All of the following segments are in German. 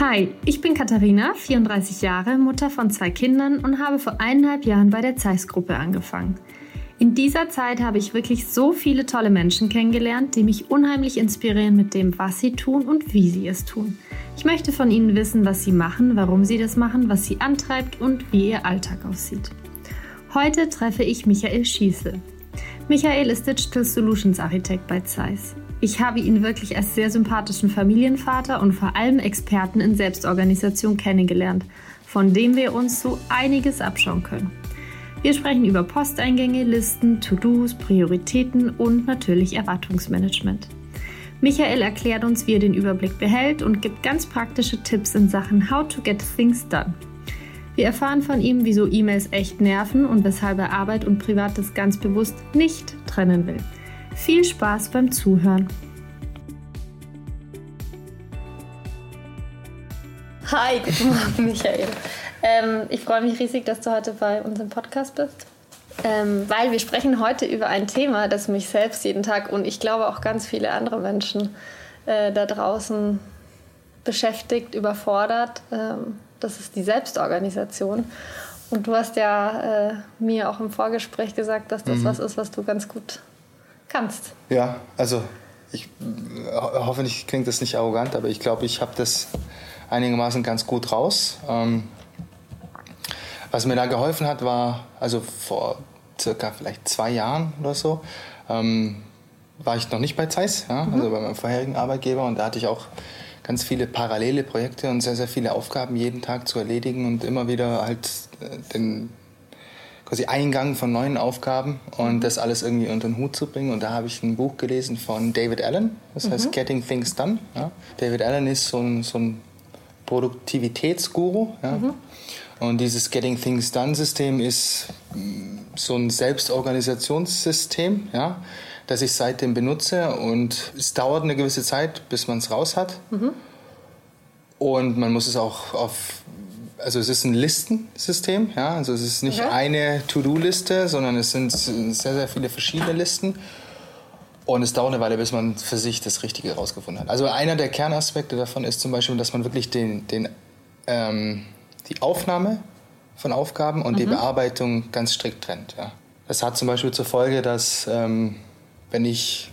Hi, ich bin Katharina, 34 Jahre, Mutter von zwei Kindern und habe vor eineinhalb Jahren bei der Zeiss-Gruppe angefangen. In dieser Zeit habe ich wirklich so viele tolle Menschen kennengelernt, die mich unheimlich inspirieren mit dem, was sie tun und wie sie es tun. Ich möchte von ihnen wissen, was sie machen, warum sie das machen, was sie antreibt und wie ihr Alltag aussieht. Heute treffe ich Michael Schießel. Michael ist Digital Solutions Architekt bei Zeiss. Ich habe ihn wirklich als sehr sympathischen Familienvater und vor allem Experten in Selbstorganisation kennengelernt, von dem wir uns so einiges abschauen können. Wir sprechen über Posteingänge, Listen, To-Dos, Prioritäten und natürlich Erwartungsmanagement. Michael erklärt uns, wie er den Überblick behält und gibt ganz praktische Tipps in Sachen How to get things done. Wir erfahren von ihm, wieso E-Mails echt nerven und weshalb er Arbeit und Privates ganz bewusst nicht trennen will. Viel Spaß beim Zuhören. Hi, guten Morgen, Michael. Ähm, ich freue mich riesig, dass du heute bei unserem Podcast bist, ähm, weil wir sprechen heute über ein Thema, das mich selbst jeden Tag und ich glaube auch ganz viele andere Menschen äh, da draußen beschäftigt, überfordert. Ähm, das ist die Selbstorganisation. Und du hast ja äh, mir auch im Vorgespräch gesagt, dass das mhm. was ist, was du ganz gut kannst. Ja, also ich hoffentlich klingt das nicht arrogant, aber ich glaube, ich habe das einigermaßen ganz gut raus. Ähm, was mir da geholfen hat, war, also vor circa vielleicht zwei Jahren oder so, ähm, war ich noch nicht bei Zeiss, ja, mhm. also bei meinem vorherigen Arbeitgeber und da hatte ich auch ganz viele parallele Projekte und sehr, sehr viele Aufgaben jeden Tag zu erledigen und immer wieder halt äh, den quasi Eingang von neuen Aufgaben und das alles irgendwie unter den Hut zu bringen. Und da habe ich ein Buch gelesen von David Allen, das heißt mhm. Getting Things Done. Ja. David Allen ist so ein, so ein Produktivitätsguru. Ja. Mhm. Und dieses Getting Things Done System ist mm, so ein Selbstorganisationssystem, ja, das ich seitdem benutze. Und es dauert eine gewisse Zeit, bis man es raus hat. Mhm. Und man muss es auch auf also es ist ein Listensystem, ja, also es ist nicht okay. eine To-Do-Liste, sondern es sind sehr, sehr viele verschiedene Listen. Und es dauert eine Weile, bis man für sich das Richtige herausgefunden hat. Also einer der Kernaspekte davon ist zum Beispiel, dass man wirklich den, den, ähm, die Aufnahme von Aufgaben und mhm. die Bearbeitung ganz strikt trennt. Ja. Das hat zum Beispiel zur Folge, dass ähm, wenn ich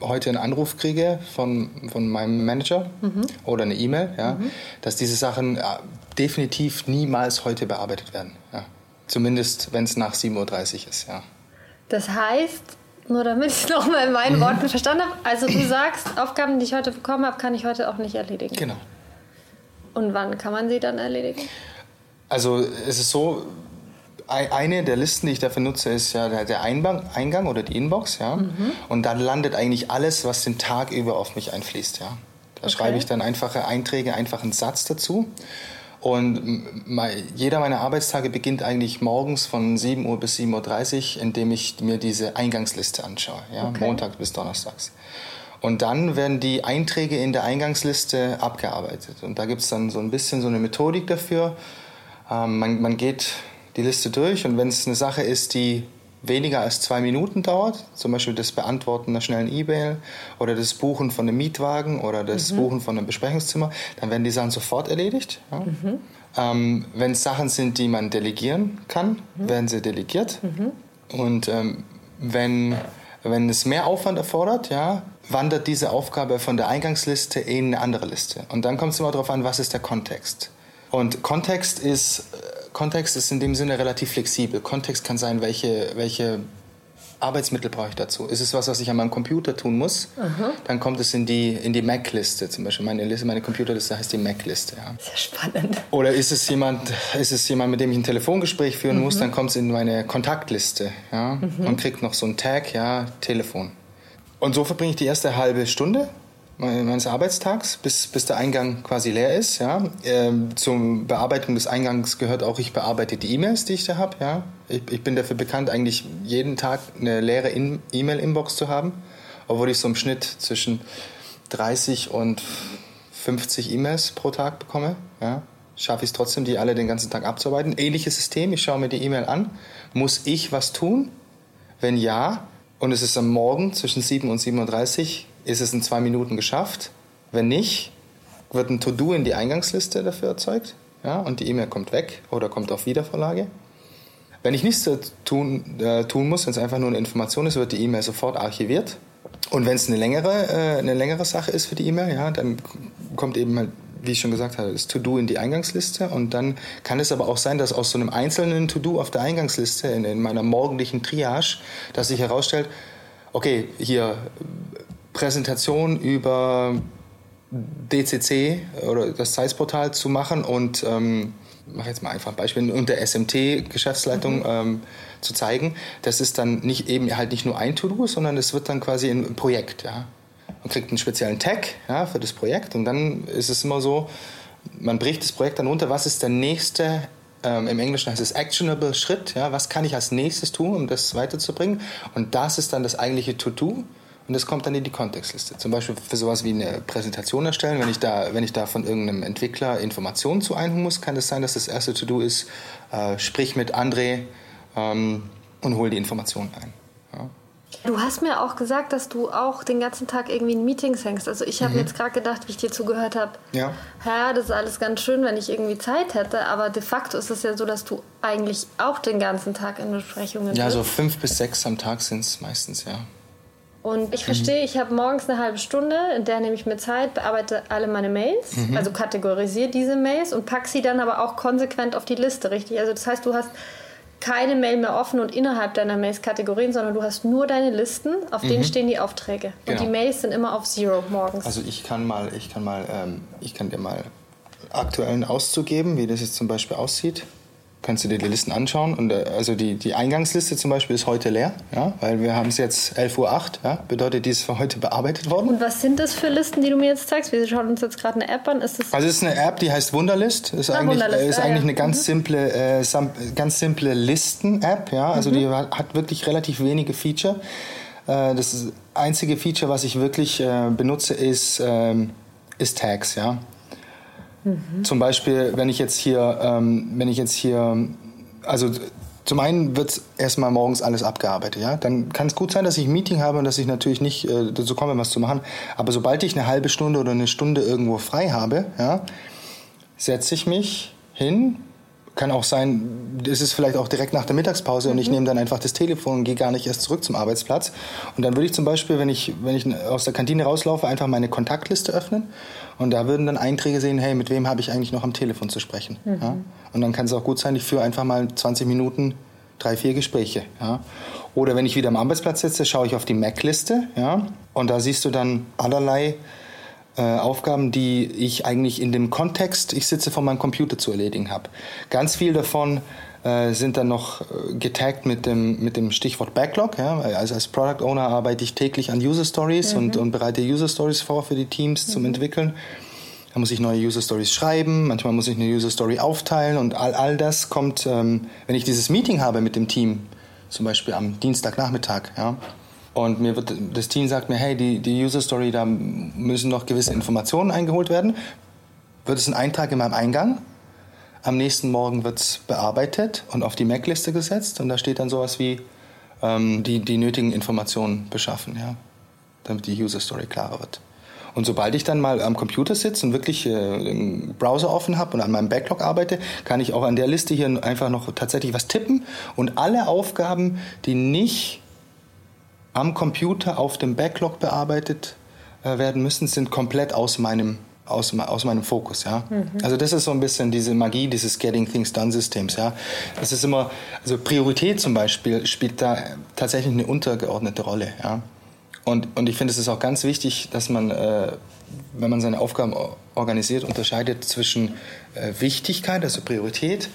heute einen Anruf kriege von, von meinem Manager mhm. oder eine E-Mail, ja, mhm. dass diese Sachen äh, definitiv niemals heute bearbeitet werden. Ja. Zumindest, wenn es nach 7.30 Uhr ist. Ja. Das heißt, nur damit ich es nochmal in meinen mhm. Worten verstanden habe, also du sagst, Aufgaben, die ich heute bekommen habe, kann ich heute auch nicht erledigen. Genau. Und wann kann man sie dann erledigen? Also es ist so, eine der Listen, die ich dafür nutze, ist ja der Eingang oder die Inbox, ja. Mhm. Und dann landet eigentlich alles, was den Tag über auf mich einfließt, ja. Da okay. schreibe ich dann einfache Einträge, einfach einen Satz dazu. Und jeder meiner Arbeitstage beginnt eigentlich morgens von 7 Uhr bis 7.30 Uhr, indem ich mir diese Eingangsliste anschaue, ja, okay. Montag bis Donnerstags. Und dann werden die Einträge in der Eingangsliste abgearbeitet. Und da gibt es dann so ein bisschen so eine Methodik dafür. Ähm, man, man geht die Liste durch und wenn es eine Sache ist, die weniger als zwei Minuten dauert, zum Beispiel das Beantworten einer schnellen E-Mail oder das Buchen von einem Mietwagen oder das mhm. Buchen von einem Besprechungszimmer, dann werden die Sachen sofort erledigt. Ja. Mhm. Ähm, wenn es Sachen sind, die man delegieren kann, mhm. werden sie delegiert. Mhm. Und ähm, wenn, wenn es mehr Aufwand erfordert, ja, wandert diese Aufgabe von der Eingangsliste in eine andere Liste. Und dann kommt es immer darauf an, was ist der Kontext. Und Kontext ist äh, Kontext ist in dem Sinne relativ flexibel. Kontext kann sein, welche, welche Arbeitsmittel brauche ich dazu? Ist es was, was ich an meinem Computer tun muss? Aha. Dann kommt es in die, in die Mac-Liste zum Beispiel. Meine, Liste, meine Computerliste heißt die Mac-Liste. Ja. Sehr spannend. Oder ist es, jemand, ist es jemand, mit dem ich ein Telefongespräch führen mhm. muss? Dann kommt es in meine Kontaktliste ja, mhm. und kriegt noch so einen Tag, ja, Telefon. Und so verbringe ich die erste halbe Stunde meines Arbeitstags, bis, bis der Eingang quasi leer ist. Ja. Ähm, zur Bearbeitung des Eingangs gehört auch, ich bearbeite die E-Mails, die ich da habe. Ja. Ich, ich, bin dafür bekannt, eigentlich jeden Tag eine leere E-Mail-Inbox zu haben, obwohl ich so im Schnitt zwischen 30 und 50 E-Mails pro Tag bekomme. Ja. Schaffe ich es trotzdem, die alle den ganzen Tag abzuarbeiten. Ähnliches System, ich schaue mir die E-Mail an. Muss ich was tun? Wenn ja, und es ist am Morgen zwischen 7 und 7.30 Uhr, ist es in zwei Minuten geschafft. Wenn nicht, wird ein To-Do in die Eingangsliste dafür erzeugt. Ja, und die E-Mail kommt weg oder kommt auf Wiedervorlage. Wenn ich nichts tun, äh, tun muss, wenn es einfach nur eine Information ist, wird die E-Mail sofort archiviert. Und wenn es eine längere, äh, eine längere Sache ist für die E-Mail, ja, dann kommt eben halt, wie ich schon gesagt habe, das To-Do in die Eingangsliste. Und dann kann es aber auch sein, dass aus so einem einzelnen To-Do auf der Eingangsliste in, in meiner morgendlichen Triage, dass sich herausstellt, okay, hier Präsentation über DCC oder das Zeiss-Portal zu machen und ähm, mache jetzt mal einfach ein Beispiel, unter SMT-Geschäftsleitung mhm. ähm, zu zeigen. Das ist dann nicht eben halt nicht nur ein To-Do, sondern es wird dann quasi ein Projekt. Ja? Man kriegt einen speziellen Tag ja, für das Projekt und dann ist es immer so, man bricht das Projekt dann runter, was ist der nächste ähm, Im Englischen heißt es actionable Schritt. Ja, was kann ich als nächstes tun, um das weiterzubringen? Und das ist dann das eigentliche To-Do. Und das kommt dann in die Kontextliste. Zum Beispiel für sowas wie eine Präsentation erstellen. Wenn ich da, wenn ich da von irgendeinem Entwickler Informationen zu einholen muss, kann es das sein, dass das erste To-Do ist, äh, sprich mit André ähm, und hol die Informationen ein. Ja. Du hast mir auch gesagt, dass du auch den ganzen Tag irgendwie in Meetings hängst. Also ich habe mhm. jetzt gerade gedacht, wie ich dir zugehört habe, ja. ja, das ist alles ganz schön, wenn ich irgendwie Zeit hätte, aber de facto ist es ja so, dass du eigentlich auch den ganzen Tag in Besprechungen bist. Ja, so fünf bis sechs am Tag sind es meistens, ja. Und ich verstehe, mhm. ich habe morgens eine halbe Stunde, in der nehme ich mir Zeit, bearbeite alle meine Mails, mhm. also kategorisiere diese Mails und packe sie dann aber auch konsequent auf die Liste, richtig? Also das heißt, du hast keine Mail mehr offen und innerhalb deiner Mails Kategorien, sondern du hast nur deine Listen, auf denen mhm. stehen die Aufträge. Genau. Und die Mails sind immer auf Zero morgens. Also ich kann mal, ich kann mal, ähm, ich kann dir mal aktuellen Auszug geben, wie das jetzt zum Beispiel aussieht kannst du dir die Listen anschauen. Und äh, also die, die Eingangsliste zum Beispiel ist heute leer, ja, weil wir haben es jetzt 11.08 Uhr, ja, bedeutet, die ist für heute bearbeitet worden. Und was sind das für Listen, die du mir jetzt zeigst? Wir schauen uns jetzt gerade eine App an. Ist das also es ist eine App, die heißt Wunderlist. Ist ah, eigentlich, Wunderlist. ist ah, eigentlich ja. eine ganz mhm. simple, äh, ganz simple Listen-App, ja. Also mhm. die hat wirklich relativ wenige Feature. Äh, das einzige Feature, was ich wirklich äh, benutze, ist, ähm, ist Tags, ja. Mhm. Zum Beispiel, wenn ich jetzt hier, ähm, wenn ich jetzt hier, also zum einen wird erstmal morgens alles abgearbeitet, ja. Dann kann es gut sein, dass ich ein Meeting habe und dass ich natürlich nicht äh, dazu komme, was zu machen. Aber sobald ich eine halbe Stunde oder eine Stunde irgendwo frei habe, ja, setze ich mich hin, kann auch sein, es ist vielleicht auch direkt nach der Mittagspause mhm. und ich mhm. nehme dann einfach das Telefon und gehe gar nicht erst zurück zum Arbeitsplatz. Und dann würde ich zum Beispiel, wenn ich, wenn ich aus der Kantine rauslaufe, einfach meine Kontaktliste öffnen und da würden dann Einträge sehen, hey, mit wem habe ich eigentlich noch am Telefon zu sprechen. Mhm. Ja? Und dann kann es auch gut sein, ich führe einfach mal 20 Minuten drei, vier Gespräche. Ja? Oder wenn ich wieder am Arbeitsplatz sitze, schaue ich auf die Mac-Liste ja? und da siehst du dann allerlei äh, Aufgaben, die ich eigentlich in dem Kontext, ich sitze vor meinem Computer zu erledigen habe. Ganz viel davon äh, sind dann noch äh, getaggt mit dem, mit dem Stichwort Backlog. Ja? Also als Product Owner arbeite ich täglich an User Stories mhm. und, und bereite User Stories vor für die Teams mhm. zum Entwickeln. Da muss ich neue User Stories schreiben, manchmal muss ich eine User Story aufteilen und all, all das kommt, ähm, wenn ich dieses Meeting habe mit dem Team, zum Beispiel am Dienstagnachmittag, ja, und mir wird, das Team sagt mir, hey, die, die User Story, da müssen noch gewisse Informationen eingeholt werden. Wird es ein Eintrag in meinem Eingang? Am nächsten Morgen wird es bearbeitet und auf die Mac-Liste gesetzt. Und da steht dann sowas wie ähm, die, die nötigen Informationen beschaffen, ja, damit die User Story klarer wird. Und sobald ich dann mal am Computer sitze und wirklich äh, den Browser offen habe und an meinem Backlog arbeite, kann ich auch an der Liste hier einfach noch tatsächlich was tippen und alle Aufgaben, die nicht am Computer auf dem Backlog bearbeitet äh, werden müssen, sind komplett aus meinem aus, aus meinem Fokus, ja. Mhm. Also das ist so ein bisschen diese Magie dieses Getting Things Done Systems, ja. Das ist immer, also Priorität zum Beispiel spielt da tatsächlich eine untergeordnete Rolle, ja. Und, und ich finde, es ist auch ganz wichtig, dass man, äh, wenn man seine Aufgaben organisiert, unterscheidet zwischen äh, Wichtigkeit, also Priorität,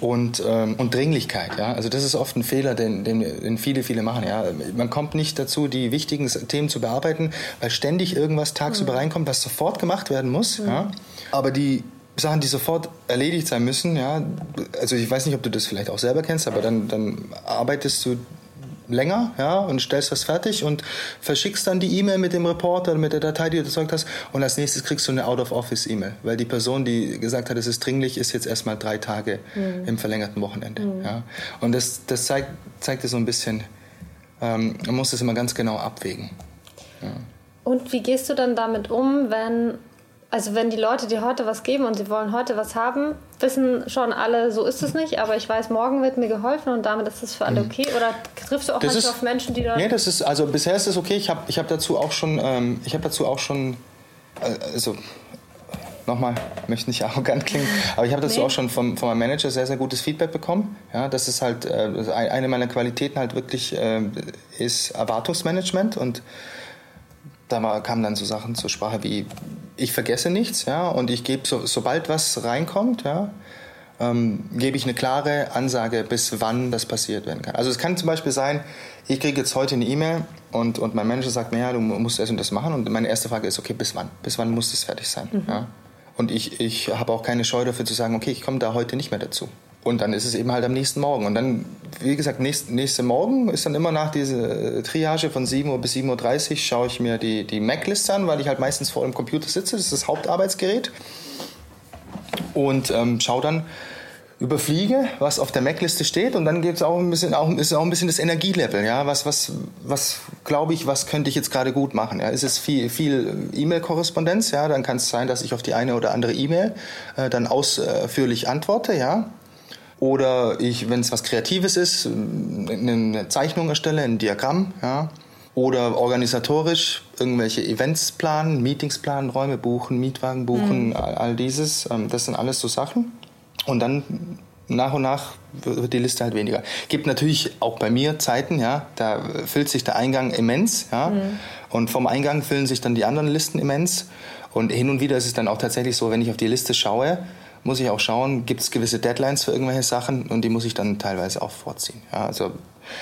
und, ähm, und Dringlichkeit. Ja? Also das ist oft ein Fehler, den, den, den viele, viele machen. Ja? Man kommt nicht dazu, die wichtigen Themen zu bearbeiten, weil ständig irgendwas tagsüber mhm. reinkommt, was sofort gemacht werden muss. Mhm. Ja? Aber die Sachen, die sofort erledigt sein müssen, ja, also ich weiß nicht, ob du das vielleicht auch selber kennst, aber dann, dann arbeitest du länger ja, und stellst was fertig und verschickst dann die E-Mail mit dem Report oder mit der Datei, die du erzeugt hast und als nächstes kriegst du eine Out-of-Office-E-Mail, weil die Person, die gesagt hat, es ist dringlich, ist jetzt erstmal drei Tage mhm. im verlängerten Wochenende. Mhm. Ja. Und das, das zeigt, zeigt dir so ein bisschen, ähm, man muss das immer ganz genau abwägen. Ja. Und wie gehst du dann damit um, wenn also wenn die Leute dir heute was geben und sie wollen heute was haben, wissen schon alle, so ist es nicht, aber ich weiß, morgen wird mir geholfen und damit ist es für alle mhm. okay? Oder triffst du auch das manchmal ist, auf Menschen, die da... Nee, das ist, also bisher ist es okay. Ich habe ich hab dazu auch schon, ähm, ich habe dazu auch schon, äh, also nochmal, möchte nicht arrogant klingen, aber ich habe dazu nee. auch schon vom, von meinem Manager sehr, sehr gutes Feedback bekommen. Ja, das ist halt, äh, eine meiner Qualitäten halt wirklich äh, ist Erwartungsmanagement und da kamen dann so Sachen zur Sprache wie, ich vergesse nichts, ja, und ich gebe, so, sobald was reinkommt, ja, ähm, gebe ich eine klare Ansage, bis wann das passiert werden kann. Also es kann zum Beispiel sein, ich kriege jetzt heute eine E-Mail und, und mein Manager sagt mir, ja, du musst das und das machen. Und meine erste Frage ist, okay, bis wann? Bis wann muss das fertig sein? Mhm. Ja? Und ich, ich habe auch keine Scheu dafür zu sagen, okay, ich komme da heute nicht mehr dazu. Und dann ist es eben halt am nächsten Morgen. Und dann, wie gesagt, nächst, nächste Morgen ist dann immer nach dieser Triage von 7 Uhr bis 7.30 Uhr schaue ich mir die, die Mac-Liste an, weil ich halt meistens vor dem Computer sitze. Das ist das Hauptarbeitsgerät. Und ähm, schaue dann, überfliege, was auf der Mac-Liste steht und dann gibt auch ein bisschen, auch, ist auch ein bisschen das Energielevel, ja, was, was, was glaube ich, was könnte ich jetzt gerade gut machen, ja, ist es viel, viel E-Mail-Korrespondenz, ja, dann kann es sein, dass ich auf die eine oder andere E-Mail äh, dann ausführlich antworte, ja, oder ich, wenn es was Kreatives ist, eine Zeichnung erstelle, ein Diagramm, ja. Oder organisatorisch irgendwelche Events planen, Meetings planen, Räume buchen, Mietwagen buchen, mhm. all, all, dieses. Ähm, das sind alles so Sachen. Und dann nach und nach wird die Liste halt weniger. Gibt natürlich auch bei mir Zeiten, ja, da füllt sich der Eingang immens, ja. Mhm. Und vom Eingang füllen sich dann die anderen Listen immens. Und hin und wieder ist es dann auch tatsächlich so, wenn ich auf die Liste schaue, muss ich auch schauen, gibt es gewisse Deadlines für irgendwelche Sachen und die muss ich dann teilweise auch vorziehen. Ja, also,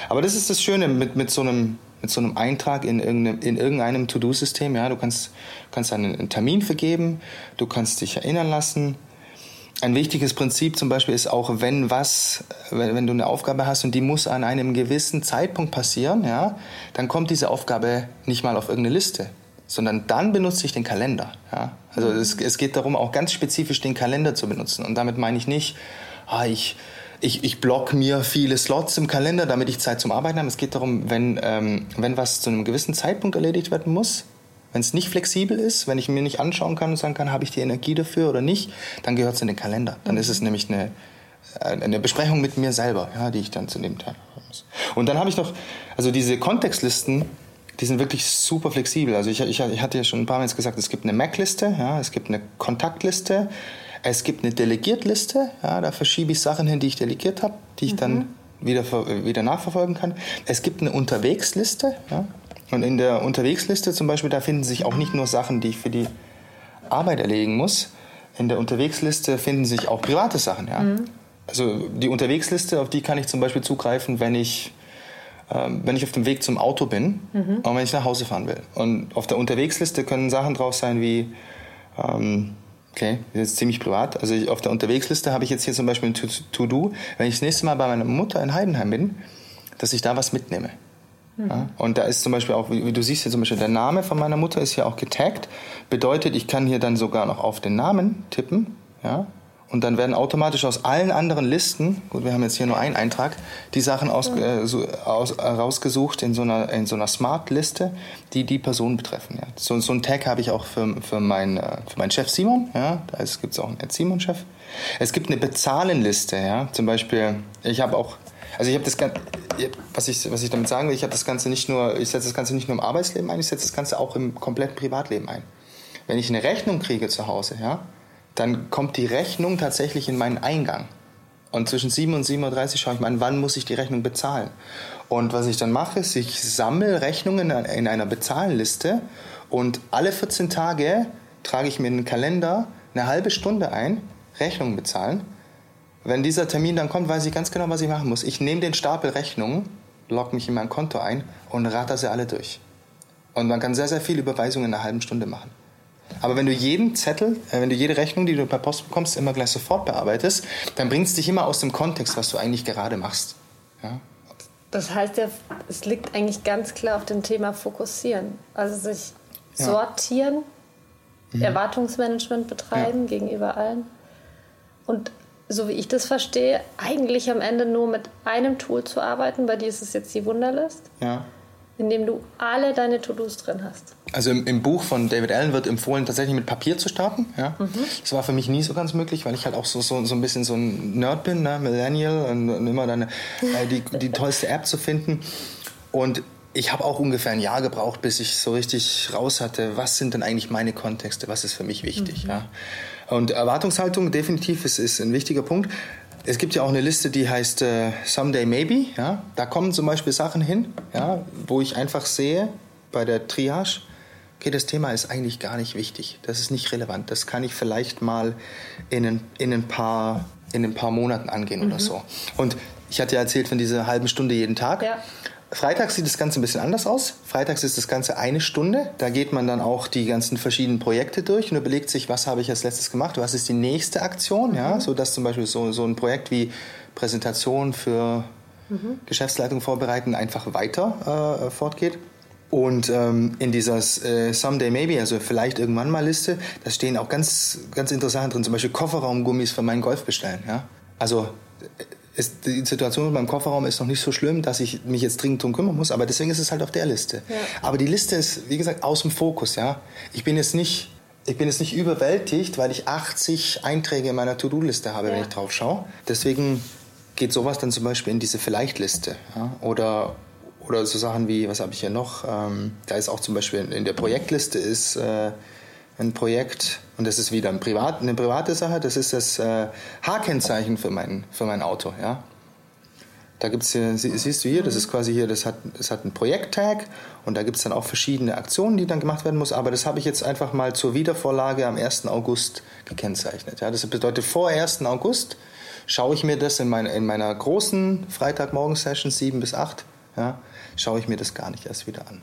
aber das ist das Schöne mit, mit, so, einem, mit so einem Eintrag in irgendeinem, in irgendeinem To-Do-System. Ja, du kannst, kannst einen Termin vergeben, du kannst dich erinnern lassen. Ein wichtiges Prinzip zum Beispiel ist auch, wenn was, wenn, wenn du eine Aufgabe hast und die muss an einem gewissen Zeitpunkt passieren, ja, dann kommt diese Aufgabe nicht mal auf irgendeine Liste, sondern dann benutze ich den Kalender. Ja? Also es, es geht darum, auch ganz spezifisch den Kalender zu benutzen. Und damit meine ich nicht, ah, ich, ich, ich block mir viele Slots im Kalender, damit ich Zeit zum Arbeiten habe. Es geht darum, wenn, ähm, wenn was zu einem gewissen Zeitpunkt erledigt werden muss, wenn es nicht flexibel ist, wenn ich mir nicht anschauen kann und sagen kann, habe ich die Energie dafür oder nicht, dann gehört es in den Kalender. Dann ist es nämlich eine, äh, eine Besprechung mit mir selber, ja, die ich dann zu dem Teil haben muss. Und dann habe ich noch, also diese Kontextlisten, die sind wirklich super flexibel. Also ich, ich, ich hatte ja schon ein paar Mal gesagt, es gibt eine Mac-Liste, ja, es gibt eine Kontaktliste, es gibt eine Delegiertliste, ja, da verschiebe ich Sachen hin, die ich delegiert habe, die ich mhm. dann wieder, wieder nachverfolgen kann. Es gibt eine Unterwegsliste, ja, und in der Unterwegsliste zum Beispiel, da finden sich auch nicht nur Sachen, die ich für die Arbeit erledigen muss. In der Unterwegsliste finden sich auch private Sachen, ja. Mhm. Also die Unterwegsliste, auf die kann ich zum Beispiel zugreifen, wenn ich ähm, wenn ich auf dem Weg zum Auto bin mhm. und wenn ich nach Hause fahren will. Und auf der Unterwegsliste können Sachen drauf sein wie, ähm, okay, das ist ziemlich privat. Also ich, auf der Unterwegsliste habe ich jetzt hier zum Beispiel ein To-Do, wenn ich das nächste Mal bei meiner Mutter in Heidenheim bin, dass ich da was mitnehme. Mhm. Ja? Und da ist zum Beispiel auch, wie du siehst hier zum Beispiel, der Name von meiner Mutter ist hier auch getaggt. Bedeutet, ich kann hier dann sogar noch auf den Namen tippen. Ja? Und dann werden automatisch aus allen anderen Listen, gut, wir haben jetzt hier nur einen Eintrag, die Sachen aus, äh, so, aus, äh, rausgesucht in so einer, in so einer Smart-Liste, die die Person betreffen. Ja. So, so einen Tag habe ich auch für, für, mein, äh, für meinen Chef Simon. Ja. Da gibt es auch einen Simon-Chef. Es gibt eine Bezahlenliste. Ja. Zum Beispiel, ich habe auch, also ich habe das Ganze, was ich, was ich damit sagen will, ich habe das Ganze nicht nur, ich setze das Ganze nicht nur im Arbeitsleben ein, ich setze das Ganze auch im kompletten Privatleben ein. Wenn ich eine Rechnung kriege zu Hause, ja, dann kommt die Rechnung tatsächlich in meinen Eingang. Und zwischen 7 und 7.30 Uhr schaue ich mal an, wann muss ich die Rechnung bezahlen. Und was ich dann mache, ist, ich sammle Rechnungen in einer Bezahlenliste und alle 14 Tage trage ich mir in den Kalender eine halbe Stunde ein, Rechnungen bezahlen. Wenn dieser Termin dann kommt, weiß ich ganz genau, was ich machen muss. Ich nehme den Stapel Rechnungen, logge mich in mein Konto ein und rate sie alle durch. Und man kann sehr, sehr viele Überweisungen in einer halben Stunde machen. Aber wenn du jeden Zettel, äh, wenn du jede Rechnung, die du per Post bekommst, immer gleich sofort bearbeitest, dann bringt es dich immer aus dem Kontext, was du eigentlich gerade machst. Ja? Das heißt ja, es liegt eigentlich ganz klar auf dem Thema Fokussieren. Also sich ja. sortieren, mhm. Erwartungsmanagement betreiben ja. gegenüber allen. Und so wie ich das verstehe, eigentlich am Ende nur mit einem Tool zu arbeiten. Bei dir ist es jetzt die Wunderlist. Ja. In dem du alle deine To-Dos drin hast? Also im, im, Buch von David Allen wird empfohlen, tatsächlich mit Papier zu starten. Ja? Mhm. Das war für mich nie so ganz möglich, weil ich halt auch so, so, so ein bisschen so ein Nerd bin, ne? Millennial, und, und immer dann äh, die, die tollste App zu finden. Und ich habe auch ungefähr ein Jahr gebraucht, bis ich so richtig raus hatte, was sind denn eigentlich meine Kontexte, was ist für mich wichtig. Mhm. Ja? Und Erwartungshaltung definitiv ist, ist ein wichtiger Punkt. Es gibt ja auch eine Liste, die heißt äh, Someday Maybe. Ja? Da kommen zum Beispiel Sachen hin, ja, wo ich einfach sehe bei der Triage, okay, das Thema ist eigentlich gar nicht wichtig. Das ist nicht relevant. Das kann ich vielleicht mal in ein, in ein, paar, in ein paar Monaten angehen mhm. oder so. Und ich hatte ja erzählt von dieser halben Stunde jeden Tag. Ja. Freitags sieht das Ganze ein bisschen anders aus. Freitags ist das Ganze eine Stunde. Da geht man dann auch die ganzen verschiedenen Projekte durch und überlegt sich, was habe ich als letztes gemacht, was ist die nächste Aktion. Mhm. Ja, so dass zum Beispiel so, so ein Projekt wie Präsentation für mhm. Geschäftsleitung vorbereiten einfach weiter äh, fortgeht. Und ähm, in dieser äh, Someday Maybe, also vielleicht irgendwann mal Liste, da stehen auch ganz, ganz interessant drin, zum Beispiel Kofferraumgummis für meinen Golf bestellen. Ja? Also ist, die Situation mit meinem Kofferraum ist noch nicht so schlimm, dass ich mich jetzt dringend drum kümmern muss, aber deswegen ist es halt auf der Liste. Ja. Aber die Liste ist, wie gesagt, aus dem Fokus, ja. Ich bin jetzt nicht, ich bin jetzt nicht überwältigt, weil ich 80 Einträge in meiner To-Do-Liste habe, ja. wenn ich drauf schaue. Deswegen geht sowas dann zum Beispiel in diese Vielleicht-Liste, ja? Oder, oder so Sachen wie, was habe ich hier noch? Ähm, da ist auch zum Beispiel in der Projektliste ist, äh, ein Projekt, und das ist wieder ein Privat, eine private Sache, das ist das äh, H-Kennzeichen für mein, für mein Auto. Ja? Da gibt's hier, siehst du hier, das ist quasi hier, das hat, das hat einen Projekttag und da gibt es dann auch verschiedene Aktionen, die dann gemacht werden muss. Aber das habe ich jetzt einfach mal zur Wiedervorlage am 1. August gekennzeichnet. Ja? Das bedeutet, vor 1. August schaue ich mir das in, mein, in meiner großen Freitagmorgen-Session 7 bis 8, ja, schaue ich mir das gar nicht erst wieder an.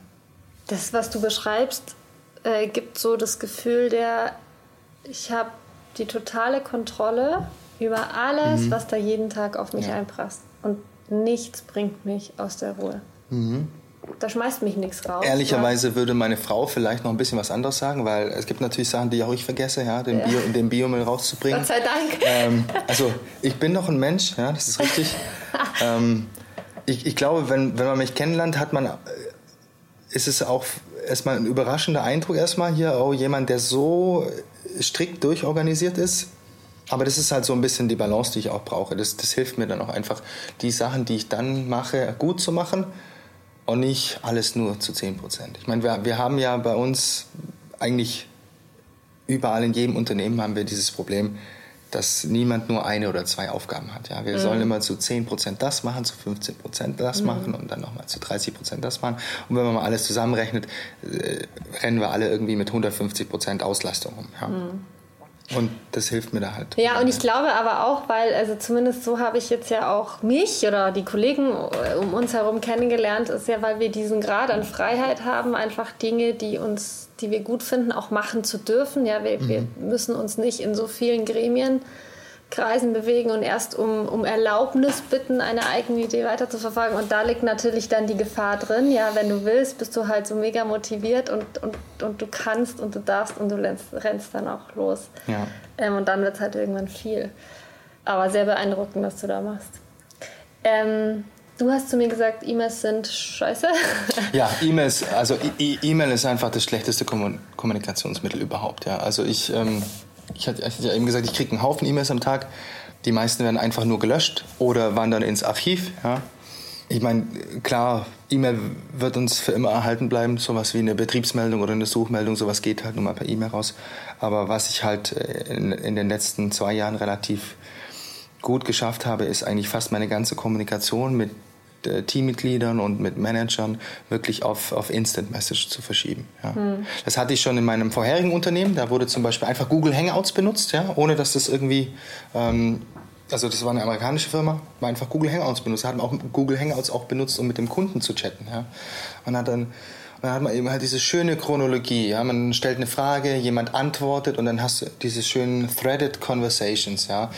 Das, was du beschreibst, äh, gibt so das Gefühl der, ich habe die totale Kontrolle über alles, mhm. was da jeden Tag auf mich ja. einprasst. Und nichts bringt mich aus der Ruhe. Mhm. Da schmeißt mich nichts raus. Ehrlicherweise würde meine Frau vielleicht noch ein bisschen was anderes sagen, weil es gibt natürlich Sachen, die auch ich vergesse, ja, den, ja. Bio, den Biomüll rauszubringen. Gott sei Dank. Ähm, also ich bin noch ein Mensch, ja, das ist richtig. ähm, ich, ich glaube, wenn, wenn man mich kennenlernt, hat man, äh, ist es auch erstmal ein überraschender Eindruck erstmal hier, oh, jemand, der so strikt durchorganisiert ist. Aber das ist halt so ein bisschen die Balance, die ich auch brauche. Das, das hilft mir dann auch einfach, die Sachen, die ich dann mache, gut zu machen und nicht alles nur zu 10 Prozent. Ich meine, wir, wir haben ja bei uns eigentlich überall in jedem Unternehmen haben wir dieses Problem, dass niemand nur eine oder zwei Aufgaben hat. Ja, wir mhm. sollen immer zu 10 Prozent das machen, zu 15 Prozent das mhm. machen und dann nochmal zu 30 Prozent das machen. Und wenn man mal alles zusammenrechnet, äh, rennen wir alle irgendwie mit 150 Prozent Auslastung um. Ja. Mhm. Und das hilft mir da halt. Ja, und ich glaube aber auch, weil, also zumindest so habe ich jetzt ja auch mich oder die Kollegen äh, um uns herum kennengelernt, ist ja, weil wir diesen Grad an Freiheit haben, einfach Dinge, die uns, die wir gut finden, auch machen zu dürfen. Ja, wir, mhm. wir müssen uns nicht in so vielen Gremien Kreisen bewegen und erst um, um Erlaubnis bitten, eine eigene Idee weiterzuverfolgen. Und da liegt natürlich dann die Gefahr drin. Ja, wenn du willst, bist du halt so mega motiviert und, und, und du kannst und du darfst und du rennst, rennst dann auch los. Ja. Ähm, und dann wird es halt irgendwann viel. Aber sehr beeindruckend, was du da machst. Ähm, Du hast zu mir gesagt, E-Mails sind scheiße. Ja, E-Mails, also E-Mail ist einfach das schlechteste Kommunikationsmittel überhaupt. Ja. Also ich, ähm, ich hatte, ja eben gesagt, ich kriege einen Haufen E-Mails am Tag. Die meisten werden einfach nur gelöscht oder wandern ins Archiv. Ja. Ich meine, klar, E-Mail wird uns für immer erhalten bleiben. Sowas wie eine Betriebsmeldung oder eine Suchmeldung, sowas geht halt nur mal per E-Mail raus. Aber was ich halt äh, in, in den letzten zwei Jahren relativ gut geschafft habe, ist eigentlich fast meine ganze Kommunikation mit äh, Teammitgliedern und mit Managern wirklich auf, auf Instant Message zu verschieben. Ja. Hm. Das hatte ich schon in meinem vorherigen Unternehmen. Da wurde zum Beispiel einfach Google Hangouts benutzt, ja, ohne dass das irgendwie, ähm, also das war eine amerikanische Firma, war einfach Google Hangouts benutzt. Da hat man auch Google Hangouts auch benutzt, um mit dem Kunden zu chatten. Ja. Man hat dann dann hat man eben halt diese schöne Chronologie. Ja? Man stellt eine Frage, jemand antwortet und dann hast du diese schönen threaded conversations. Ja?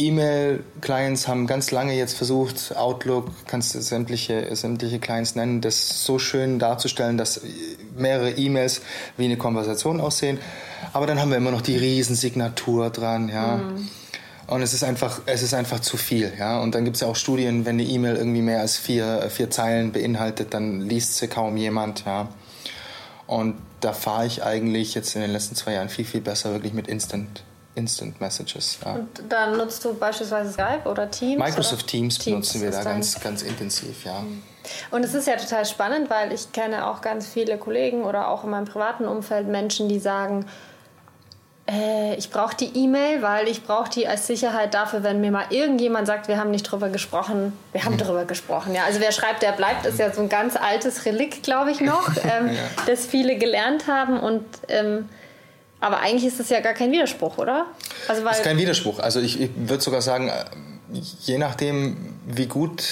E-Mail-Clients haben ganz lange jetzt versucht, Outlook, kannst du sämtliche, sämtliche Clients nennen, das so schön darzustellen, dass mehrere E-Mails wie eine Konversation aussehen. Aber dann haben wir immer noch die Riesensignatur dran, ja. Mhm. Und es ist einfach, es ist einfach zu viel. Ja? Und dann gibt es ja auch Studien, wenn die E-Mail irgendwie mehr als vier, vier Zeilen beinhaltet, dann liest sie kaum jemand. Ja? Und da fahre ich eigentlich jetzt in den letzten zwei Jahren viel, viel besser wirklich mit Instant, Instant Messages. Ja. Und dann nutzt du beispielsweise Skype oder Teams? Microsoft oder? Teams, Teams benutzen wir da ganz, ganz intensiv, ja. Mhm. Und es ist ja total spannend, weil ich kenne auch ganz viele Kollegen oder auch in meinem privaten Umfeld Menschen, die sagen, äh, ich brauche die E-Mail, weil ich brauche die als Sicherheit dafür, wenn mir mal irgendjemand sagt, wir haben nicht drüber gesprochen. Wir haben mhm. drüber gesprochen, ja. Also wer schreibt, der bleibt, ist ja so ein ganz altes Relikt, glaube ich noch, ähm, ja. das viele gelernt haben und ähm, aber eigentlich ist das ja gar kein Widerspruch, oder? Also weil das ist kein Widerspruch. Also ich, ich würde sogar sagen, äh, je nachdem, wie gut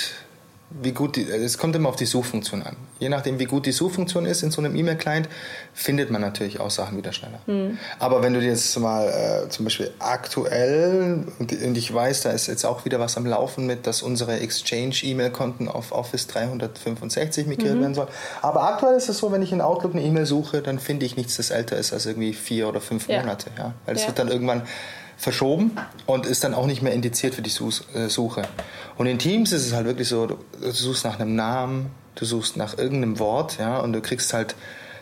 wie gut die, es kommt immer auf die Suchfunktion an. Je nachdem, wie gut die Suchfunktion ist in so einem E-Mail-Client, findet man natürlich auch Sachen wieder schneller. Mhm. Aber wenn du jetzt mal äh, zum Beispiel aktuell, und, und, ich weiß, da ist jetzt auch wieder was am Laufen mit, dass unsere Exchange-E-Mail-Konten auf Office 365 migriert mhm. werden soll. Aber aktuell ist es so, wenn ich in Outlook eine E-Mail suche, dann finde ich nichts, das älter ist als irgendwie vier oder fünf ja. Monate. Ja? Weil es ja. wird dann irgendwann verschoben und ist dann auch nicht mehr indiziert für die äh, Suche. Und in Teams ist es halt wirklich so, du, suchst nach einem Namen, du suchst nach irgendeinem Wort, ja, und du kriegst halt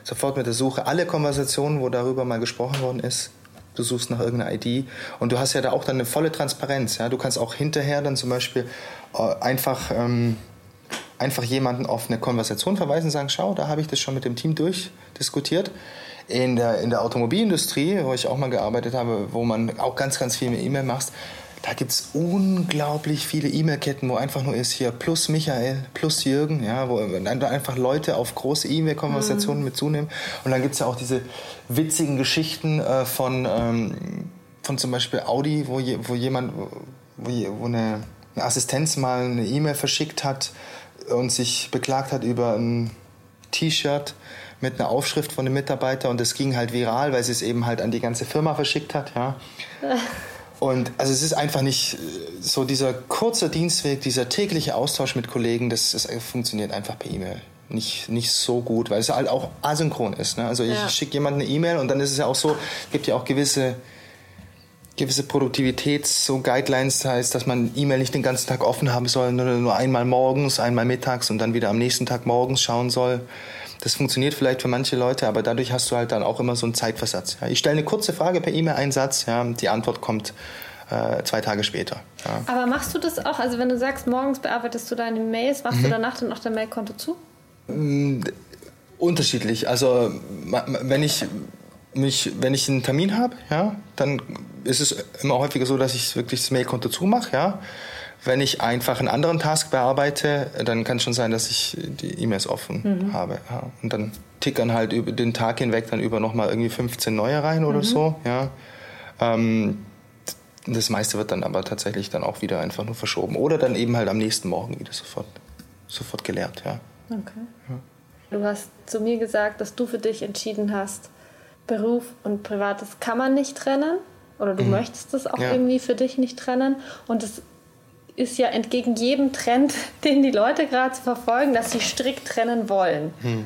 sofort mit der Suche alle Konversationen, wo darüber mal gesprochen worden ist. Du suchst nach irgendeiner ID und du hast ja da auch dann eine volle Transparenz. Ja? Du kannst auch hinterher dann zum Beispiel äh, einfach, ähm, einfach jemanden auf eine Konversation verweisen und sagen, schau, da habe ich das schon mit dem Team durchdiskutiert in der, in der Automobilindustrie, wo ich auch mal gearbeitet habe, wo man auch ganz, ganz viel mit E-Mail macht, da gibt es unglaublich viele E-Mail-Ketten, wo einfach nur ist hier plus Michael, plus Jürgen, ja, wo einfach Leute auf große E-Mail-Konversationen mhm. mit zunehmen. Und dann gibt es ja auch diese witzigen Geschichten äh, von, ähm, von zum Beispiel Audi, wo, je, wo jemand, wo, wo eine, eine Assistenz mal eine E-Mail verschickt hat und sich beklagt hat über ein T-Shirt mit einer Aufschrift von einem Mitarbeiter und das ging halt viral, weil sie es eben halt an die ganze Firma verschickt hat, ja. Und also es ist einfach nicht äh, so dieser kurze Dienstweg, dieser tägliche Austausch mit Kollegen, das, das funktioniert einfach per E-Mail nicht, nicht so gut, weil es halt auch asynchron ist. Ne? Also ich ja. schicke jemanden eine E-Mail und dann ist es ja auch so, es gibt ja auch gewisse, gewisse Produktivitäts-, so Guidelines, das heißt, dass man E-Mail nicht den ganzen Tag offen haben soll, nur, nur einmal morgens, einmal mittags und dann wieder am nächsten Tag morgens schauen soll. Das funktioniert vielleicht für manche Leute, aber dadurch hast du halt dann auch immer so einen Zeitversatz. Ja. Ich stelle eine kurze Frage per E-Mail, einen Satz, ja, die Antwort kommt äh, zwei Tage später. Ja. Aber machst du das auch? Also wenn du sagst, morgens bearbeitest du deine Mails, machst mhm. du danach dann auch dein Mailkonto zu? Mm, unterschiedlich. Also wenn ich mich, wenn ich einen Termin habe, ja, dann ist es immer häufiger so, dass ich wirklich das Mailkonto zumache, ja. Wenn ich einfach einen anderen Task bearbeite, dann kann es schon sein, dass ich die E-Mails offen mhm. habe. Ja. Und dann tickern halt über den Tag hinweg dann über nochmal irgendwie 15 neue rein oder mhm. so. Ja. Ähm, das meiste wird dann aber tatsächlich dann auch wieder einfach nur verschoben. Oder dann eben halt am nächsten Morgen wieder sofort, sofort geleert. Ja. Okay. Ja. Du hast zu mir gesagt, dass du für dich entschieden hast, Beruf und Privates kann man nicht trennen. Oder du mhm. möchtest das auch ja. irgendwie für dich nicht trennen. Und es ist ja entgegen jedem Trend, den die Leute gerade verfolgen, dass sie strikt trennen wollen. Hm.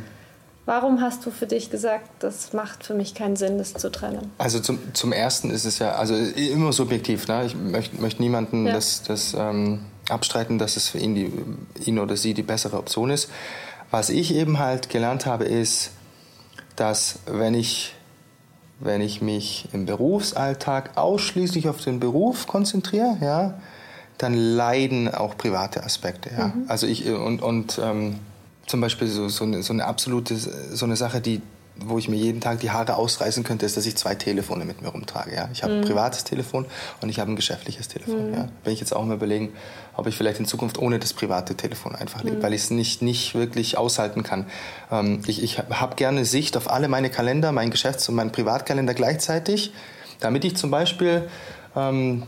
Warum hast du für dich gesagt, das macht für mich keinen Sinn, das zu trennen? Also zum, zum Ersten ist es ja also immer subjektiv. Ne? Ich möchte möcht niemanden ja. das, das ähm, abstreiten, dass es für ihn, die, ihn oder sie die bessere Option ist. Was ich eben halt gelernt habe, ist, dass wenn ich, wenn ich mich im Berufsalltag ausschließlich auf den Beruf konzentriere, ja, dann leiden auch private Aspekte. Ja. Mhm. Also ich und, und ähm, zum Beispiel so, so, eine, so eine absolute so eine Sache, die wo ich mir jeden Tag die Haare ausreißen könnte, ist, dass ich zwei Telefone mit mir rumtrage. Ja. Ich habe mhm. ein privates Telefon und ich habe ein geschäftliches Telefon. Mhm. Ja. Wenn ich jetzt auch mal überlegen, ob ich vielleicht in Zukunft ohne das private Telefon einfach lebe, mhm. weil ich es nicht, nicht wirklich aushalten kann. Ähm, ich ich habe gerne Sicht auf alle meine Kalender, meinen Geschäfts- und meinen Privatkalender gleichzeitig, damit ich zum Beispiel ähm,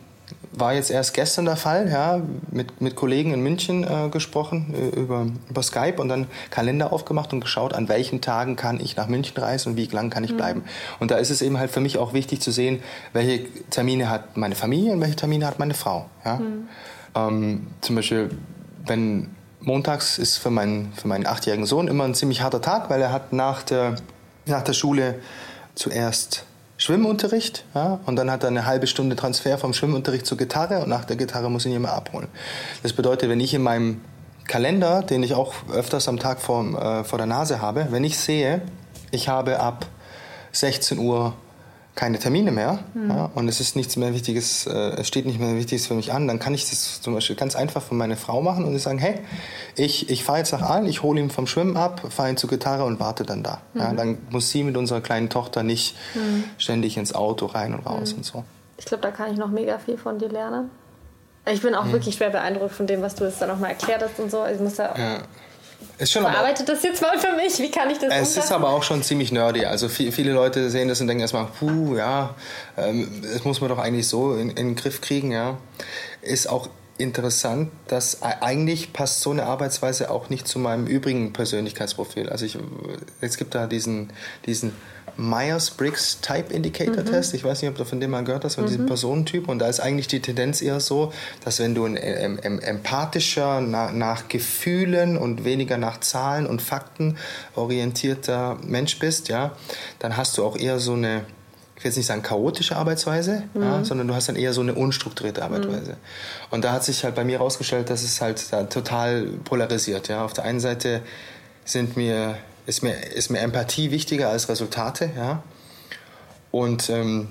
war jetzt erst gestern der Fall, ja, mit, mit Kollegen in München äh, gesprochen äh, über, über Skype und dann Kalender aufgemacht und geschaut, an welchen Tagen kann ich nach München reisen und wie lang kann ich mhm. bleiben. Und da ist es eben halt für mich auch wichtig zu sehen, welche Termine hat meine Familie und welche Termine hat meine Frau. Ja? Mhm. Ähm, zum Beispiel, wenn montags ist für meinen, für meinen achtjährigen Sohn immer ein ziemlich harter Tag, weil er hat nach der, nach der Schule zuerst Schwimmunterricht ja, und dann hat er eine halbe Stunde Transfer vom Schwimmunterricht zur Gitarre und nach der Gitarre muss ihn jemand abholen. Das bedeutet, wenn ich in meinem Kalender, den ich auch öfters am Tag vor, äh, vor der Nase habe, wenn ich sehe, ich habe ab 16 Uhr keine Termine mehr mhm. ja, und es ist nichts mehr Wichtiges, äh, es steht nicht mehr Wichtiges für mich an, dann kann ich das zum Beispiel ganz einfach von meiner Frau machen und sagen, hey, ich, ich fahre jetzt nach Aalen, ich hole ihn vom Schwimmen ab, fahre ihn zur Gitarre und warte dann da. Mhm. Ja, dann muss sie mit unserer kleinen Tochter nicht mhm. ständig ins Auto rein und raus mhm. und so. Ich glaube, da kann ich noch mega viel von dir lernen. Ich bin auch mhm. wirklich schwer beeindruckt von dem, was du jetzt da nochmal erklärt hast und so. Ich muss da ja. Ist schon Verarbeitet das jetzt mal für mich? Wie kann ich das Es umsetzen? ist aber auch schon ziemlich nerdy. Also viel, viele Leute sehen das und denken erstmal, puh, ja, ähm, das muss man doch eigentlich so in, in den Griff kriegen, ja. Ist auch interessant, dass e-, eigentlich passt so eine Arbeitsweise auch nicht zu meinem übrigen Persönlichkeitsprofil. Also ich, es gibt da diesen, diesen Myers-Briggs Type Indicator Test. Mhm. Ich weiß nicht, ob du von dem mal gehört hast, von mhm. diesem Personentyp. Und da ist eigentlich die Tendenz eher so, dass wenn du ein empathischer, nach, nach Gefühlen und weniger nach Zahlen und Fakten orientierter Mensch bist, ja, dann hast du auch eher so eine ich will jetzt nicht sagen chaotische Arbeitsweise, mhm. ja, sondern du hast dann eher so eine unstrukturierte Arbeitsweise. Mhm. Und da hat sich halt bei mir herausgestellt, dass es halt total polarisiert. Ja. Auf der einen Seite sind mir, ist, mir, ist mir Empathie wichtiger als Resultate. Ja. Und ähm,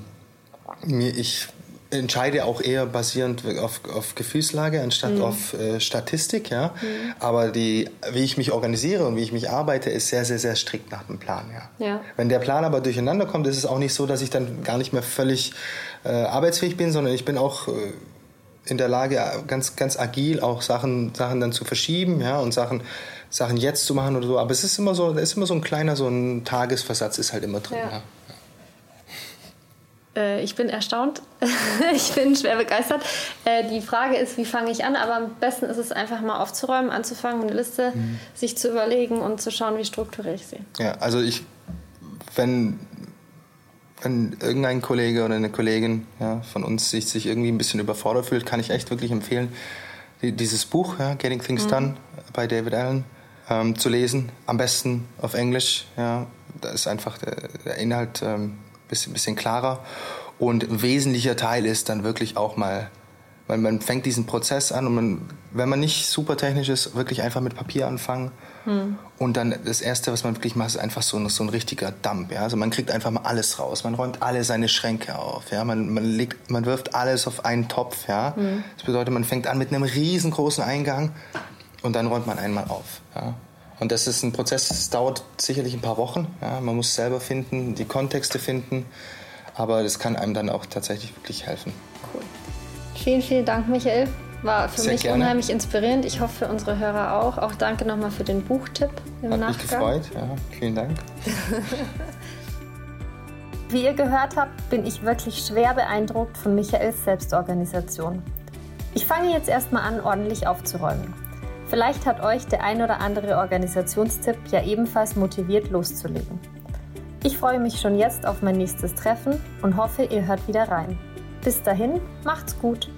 mir, ich entscheide auch eher basierend auf, auf Gefühlslage anstatt mhm. auf äh, Statistik, ja. Mhm. Aber die, wie ich mich organisiere und wie ich mich arbeite, ist sehr, sehr, sehr strikt nach dem Plan, ja. ja. Wenn der Plan aber durcheinander kommt, ist es auch nicht so, dass ich dann gar nicht mehr völlig äh, arbeitsfähig bin, sondern ich bin auch äh, in der Lage, ganz, ganz agil auch Sachen, Sachen dann zu verschieben, ja, und Sachen, Sachen jetzt zu machen oder so. Aber es ist immer so, da ist immer so ein kleiner, so ein Tagesversatz ist halt immer drin, ja. ja. Äh, ich bin erstaunt. ich bin schwer begeistert. Äh, die Frage ist, wie fange ich an? Aber am besten ist es einfach mal aufzuräumen, anzufangen, eine Liste mhm. sich zu überlegen und zu schauen, wie strukturiere ich sie. Ja, also ich, wenn, wenn irgendein Kollege oder eine Kollegin ja, von uns sich, sich irgendwie ein bisschen überfordert fühlt, kann ich echt wirklich empfehlen, dieses Buch, ja, Getting Things mhm. Done bei David Allen, ähm, zu lesen. Am besten auf Englisch. Ja. Da ist einfach der, der Inhalt ähm, bisschen, bisschen klarer. Und ein wesentlicher Teil ist dann wirklich auch mal, man, man fängt diesen Prozess an und man, wenn man nicht super technisch ist, wirklich einfach mit Papier anfangen. Hm. Und dann das Erste, was man wirklich macht, ist einfach so, so ein richtiger Dump. Ja? Also man kriegt einfach mal alles raus. Man räumt alle seine Schränke auf. Ja? Man, man, legt, man wirft alles auf einen Topf. Ja? Hm. Das bedeutet, man fängt an mit einem riesengroßen Eingang und dann räumt man einmal auf. Ja? Und das ist ein Prozess, das dauert sicherlich ein paar Wochen. Ja, man muss selber finden, die Kontexte finden, aber das kann einem dann auch tatsächlich wirklich helfen. Cool. Vielen, vielen Dank, Michael. War für Sehr mich gerne. unheimlich inspirierend. Ich hoffe für unsere Hörer auch. Auch danke nochmal für den Buchtipp im Hat Nachgang. mich gefreut. Ja, vielen Dank. Wie ihr gehört habt, bin ich wirklich schwer beeindruckt von Michaels Selbstorganisation. Ich fange jetzt erstmal an, ordentlich aufzuräumen. Vielleicht hat euch der ein oder andere Organisationstipp ja ebenfalls motiviert loszulegen. Ich freue mich schon jetzt auf mein nächstes Treffen und hoffe, ihr hört wieder rein. Bis dahin, macht's gut!